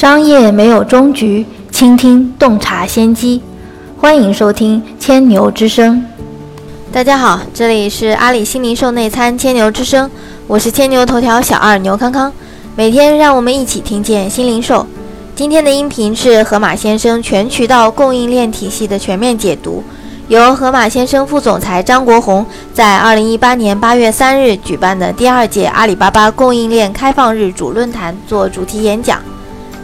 商业没有终局，倾听洞察先机。欢迎收听千牛之声。大家好，这里是阿里新零售内参千牛之声，我是千牛头条小二牛康康。每天让我们一起听见新零售。今天的音频是河马先生全渠道供应链体系的全面解读，由河马先生副总裁张国红在二零一八年八月三日举办的第二届阿里巴巴供应链开放日主论坛做主题演讲。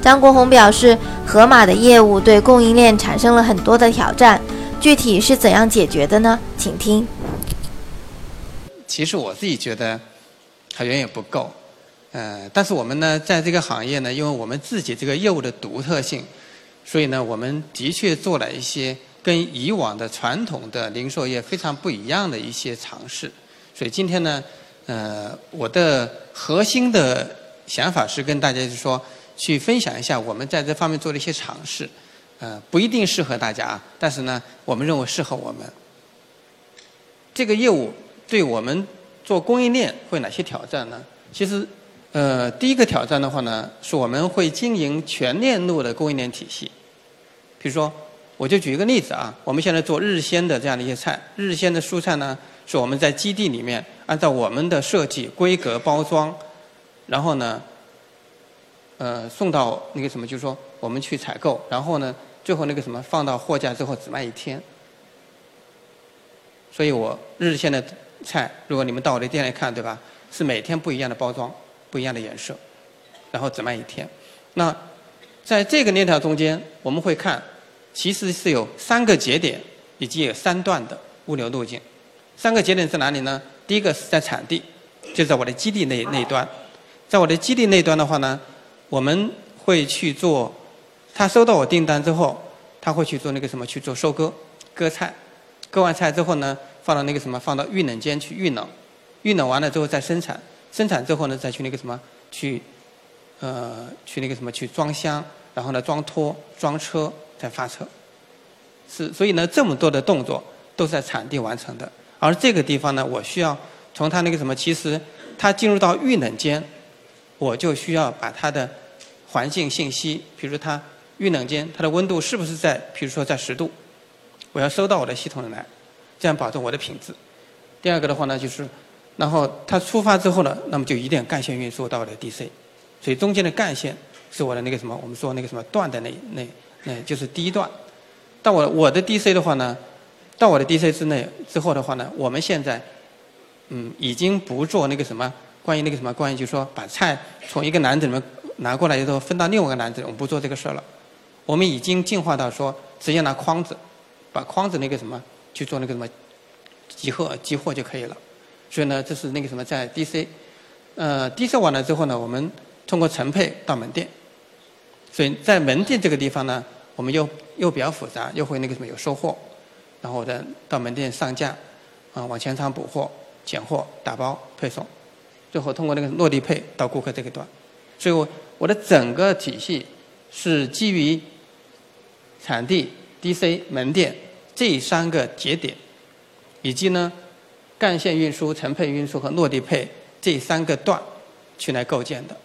张国红表示，盒马的业务对供应链产生了很多的挑战，具体是怎样解决的呢？请听。其实我自己觉得还远远不够，呃，但是我们呢，在这个行业呢，因为我们自己这个业务的独特性，所以呢，我们的确做了一些跟以往的传统的零售业非常不一样的一些尝试。所以今天呢，呃，我的核心的想法是跟大家就说。去分享一下我们在这方面做的一些尝试，呃，不一定适合大家，但是呢，我们认为适合我们。这个业务对我们做供应链会哪些挑战呢？其实，呃，第一个挑战的话呢，是我们会经营全链路的供应链体系。比如说，我就举一个例子啊，我们现在做日鲜的这样的一些菜，日鲜的蔬菜呢，是我们在基地里面按照我们的设计、规格、包装，然后呢。呃，送到那个什么，就是说我们去采购，然后呢，最后那个什么放到货架之后只卖一天。所以我日鲜的菜，如果你们到我的店来看，对吧？是每天不一样的包装，不一样的颜色，然后只卖一天。那在这个链条中间，我们会看，其实是有三个节点以及有三段的物流路径。三个节点在哪里呢？第一个是在产地，就在我的基地那那一端，在我的基地那一端的话呢。我们会去做，他收到我订单之后，他会去做那个什么去做收割，割菜，割完菜之后呢，放到那个什么放到预冷间去预冷，预冷完了之后再生产，生产之后呢再去那个什么去，呃去那个什么去装箱，然后呢装托装车再发车，是所以呢这么多的动作都是在产地完成的，而这个地方呢我需要从他那个什么其实他进入到预冷间。我就需要把它的环境信息，比如它预冷间它的温度是不是在，比如说在十度，我要收到我的系统里来，这样保证我的品质。第二个的话呢，就是，然后它出发之后呢，那么就一定干线运输到我的 DC，所以中间的干线是我的那个什么，我们说那个什么段的那那那就是第一段。到我我的 DC 的话呢，到我的 DC 之内之后的话呢，我们现在嗯已经不做那个什么。关于那个什么，关于就是说，把菜从一个篮子里面拿过来以后，分到另外一个篮子，我们不做这个事了。我们已经进化到说，直接拿筐子，把筐子那个什么去做那个什么集货集货就可以了。所以呢，这是那个什么在 DC，呃，DC 完了之后呢，我们通过承配到门店。所以在门店这个地方呢，我们又又比较复杂，又会那个什么有收货，然后再到门店上架，啊，往前仓补货、拣货、打包、配送。最后通过那个落地配到顾客这个端，所以我我的整个体系是基于产地、DC、门店这三个节点，以及呢干线运输、承配运输和落地配这三个段去来构建的。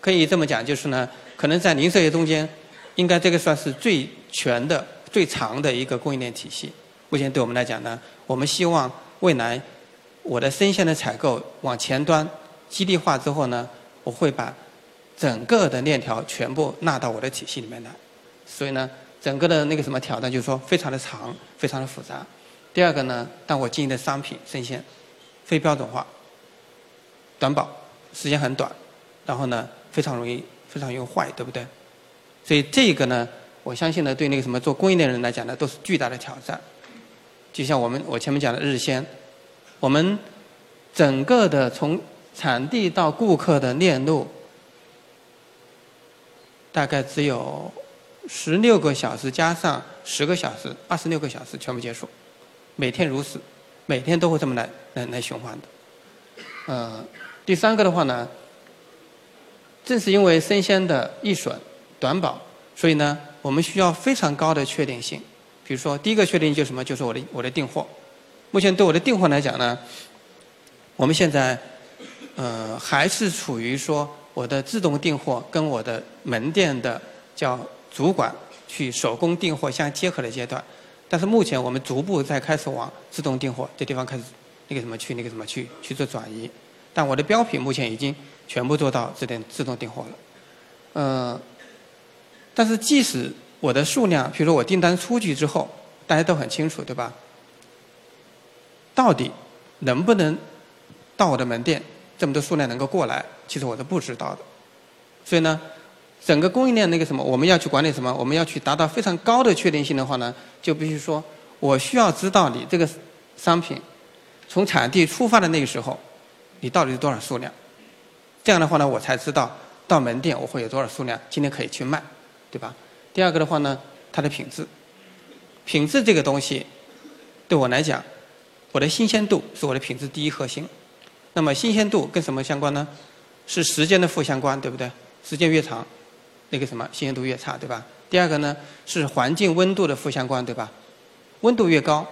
可以这么讲，就是呢，可能在零售业中间，应该这个算是最全的、最长的一个供应链体系。目前对我们来讲呢，我们希望未来。我的生鲜的采购往前端基地化之后呢，我会把整个的链条全部纳到我的体系里面来。所以呢，整个的那个什么挑战就是说非常的长，非常的复杂。第二个呢，当我经营的商品生鲜非标准化、短保，时间很短，然后呢非常容易非常容易坏，对不对？所以这个呢，我相信呢，对那个什么做供应链的人来讲呢，都是巨大的挑战。就像我们我前面讲的日鲜。我们整个的从产地到顾客的链路，大概只有十六个小时加上十个小时，二十六个小时全部结束，每天如此，每天都会这么来来来循环的。呃，第三个的话呢，正是因为生鲜的易损、短保，所以呢，我们需要非常高的确定性。比如说，第一个确定就是什么？就是我的我的订货。目前对我的订货来讲呢，我们现在呃还是处于说我的自动订货跟我的门店的叫主管去手工订货相结合的阶段。但是目前我们逐步在开始往自动订货这地方开始那个什么去那个什么去去做转移。但我的标品目前已经全部做到这点自动订货了。呃，但是即使我的数量，比如说我订单出去之后，大家都很清楚，对吧？到底能不能到我的门店这么多数量能够过来？其实我是不知道的。所以呢，整个供应链那个什么，我们要去管理什么？我们要去达到非常高的确定性的话呢，就必须说我需要知道你这个商品从产地出发的那个时候，你到底是多少数量？这样的话呢，我才知道到门店我会有多少数量今天可以去卖，对吧？第二个的话呢，它的品质，品质这个东西对我来讲。我的新鲜度是我的品质第一核心，那么新鲜度跟什么相关呢？是时间的负相关，对不对？时间越长，那个什么新鲜度越差，对吧？第二个呢是环境温度的负相关，对吧？温度越高，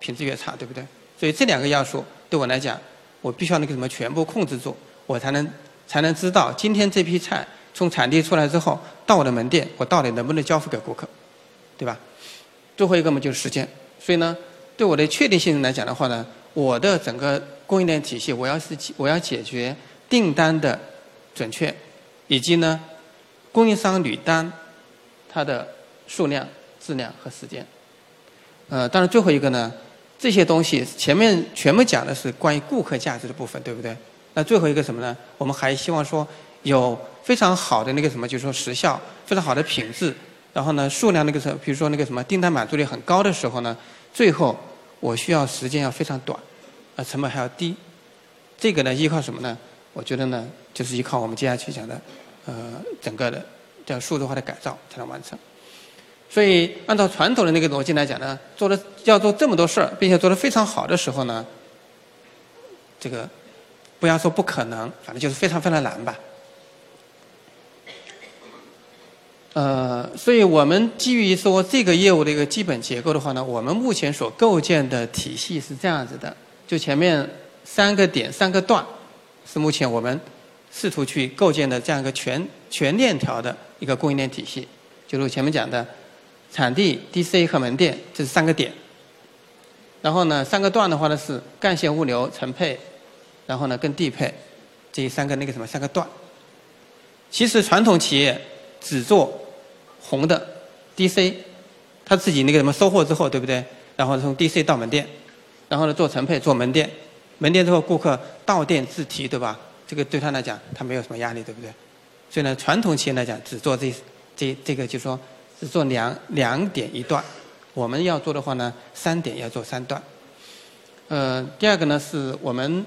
品质越差，对不对？所以这两个要素对我来讲，我必须要那个什么全部控制住，我才能才能知道今天这批菜从产地出来之后到我的门店，我到底能不能交付给顾客，对吧？最后一个嘛就是时间，所以呢。对我的确定性来讲的话呢，我的整个供应链体系，我要是我要解决订单的准确，以及呢供应商履单它的数量、质量和时间。呃，当然最后一个呢，这些东西前面全部讲的是关于顾客价值的部分，对不对？那最后一个什么呢？我们还希望说有非常好的那个什么，就是说时效，非常好的品质，然后呢数量那个时候，比如说那个什么订单满足率很高的时候呢，最后。我需要时间要非常短，啊，成本还要低，这个呢依靠什么呢？我觉得呢，就是依靠我们接下去讲的，呃，整个的叫数字化的改造才能完成。所以按照传统的那个逻辑来讲呢，做了要做这么多事儿，并且做得非常好的时候呢，这个不要说不可能，反正就是非常非常难吧。呃，所以我们基于说这个业务的一个基本结构的话呢，我们目前所构建的体系是这样子的：就前面三个点、三个段，是目前我们试图去构建的这样一个全全链条的一个供应链体系。就如前面讲的，产地、DC 和门店，这是三个点。然后呢，三个段的话呢是干线物流、成配，然后呢跟地配，这三个那个什么三个段。其实传统企业只做红的 DC，他自己那个什么收货之后，对不对？然后从 DC 到门店，然后呢做成配做门店，门店之后顾客到店自提，对吧？这个对他来讲他没有什么压力，对不对？所以呢，传统企业来讲只做这这这个，就是说只做两两点一段。我们要做的话呢，三点要做三段。呃，第二个呢是我们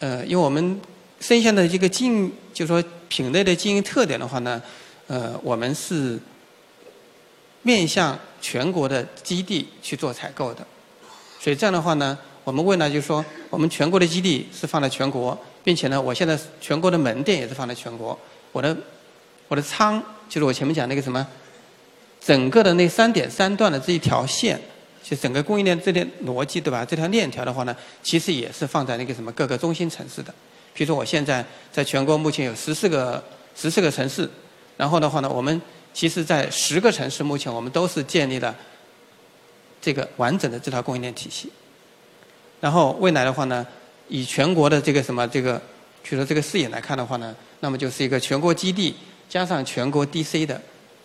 呃，因为我们生鲜的这个经，就是说品类的经营特点的话呢，呃，我们是。面向全国的基地去做采购的，所以这样的话呢，我们未来就是说，我们全国的基地是放在全国，并且呢，我现在全国的门店也是放在全国。我的我的仓就是我前面讲那个什么，整个的那三点三段的这一条线，就整个供应链这条逻辑对吧？这条链条的话呢，其实也是放在那个什么各个中心城市的。比如说我现在在全国目前有十四个十四个城市，然后的话呢，我们。其实，在十个城市，目前我们都是建立了这个完整的这套供应链体系。然后未来的话呢，以全国的这个什么这个，比如说这个视野来看的话呢，那么就是一个全国基地加上全国 DC 的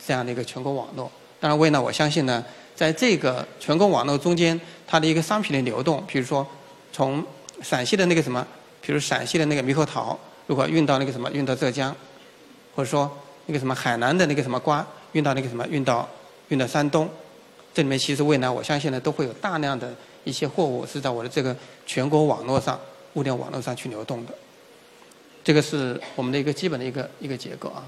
这样的一个全国网络。当然，未来我相信呢，在这个全国网络中间，它的一个商品的流动，比如说从陕西的那个什么，比如陕西的那个猕猴桃，如果运到那个什么，运到浙江，或者说。那个什么海南的那个什么瓜运到那个什么运到运到山东，这里面其实未来我相信呢都会有大量的一些货物是在我的这个全国网络上物联网络上去流动的，这个是我们的一个基本的一个一个结构啊。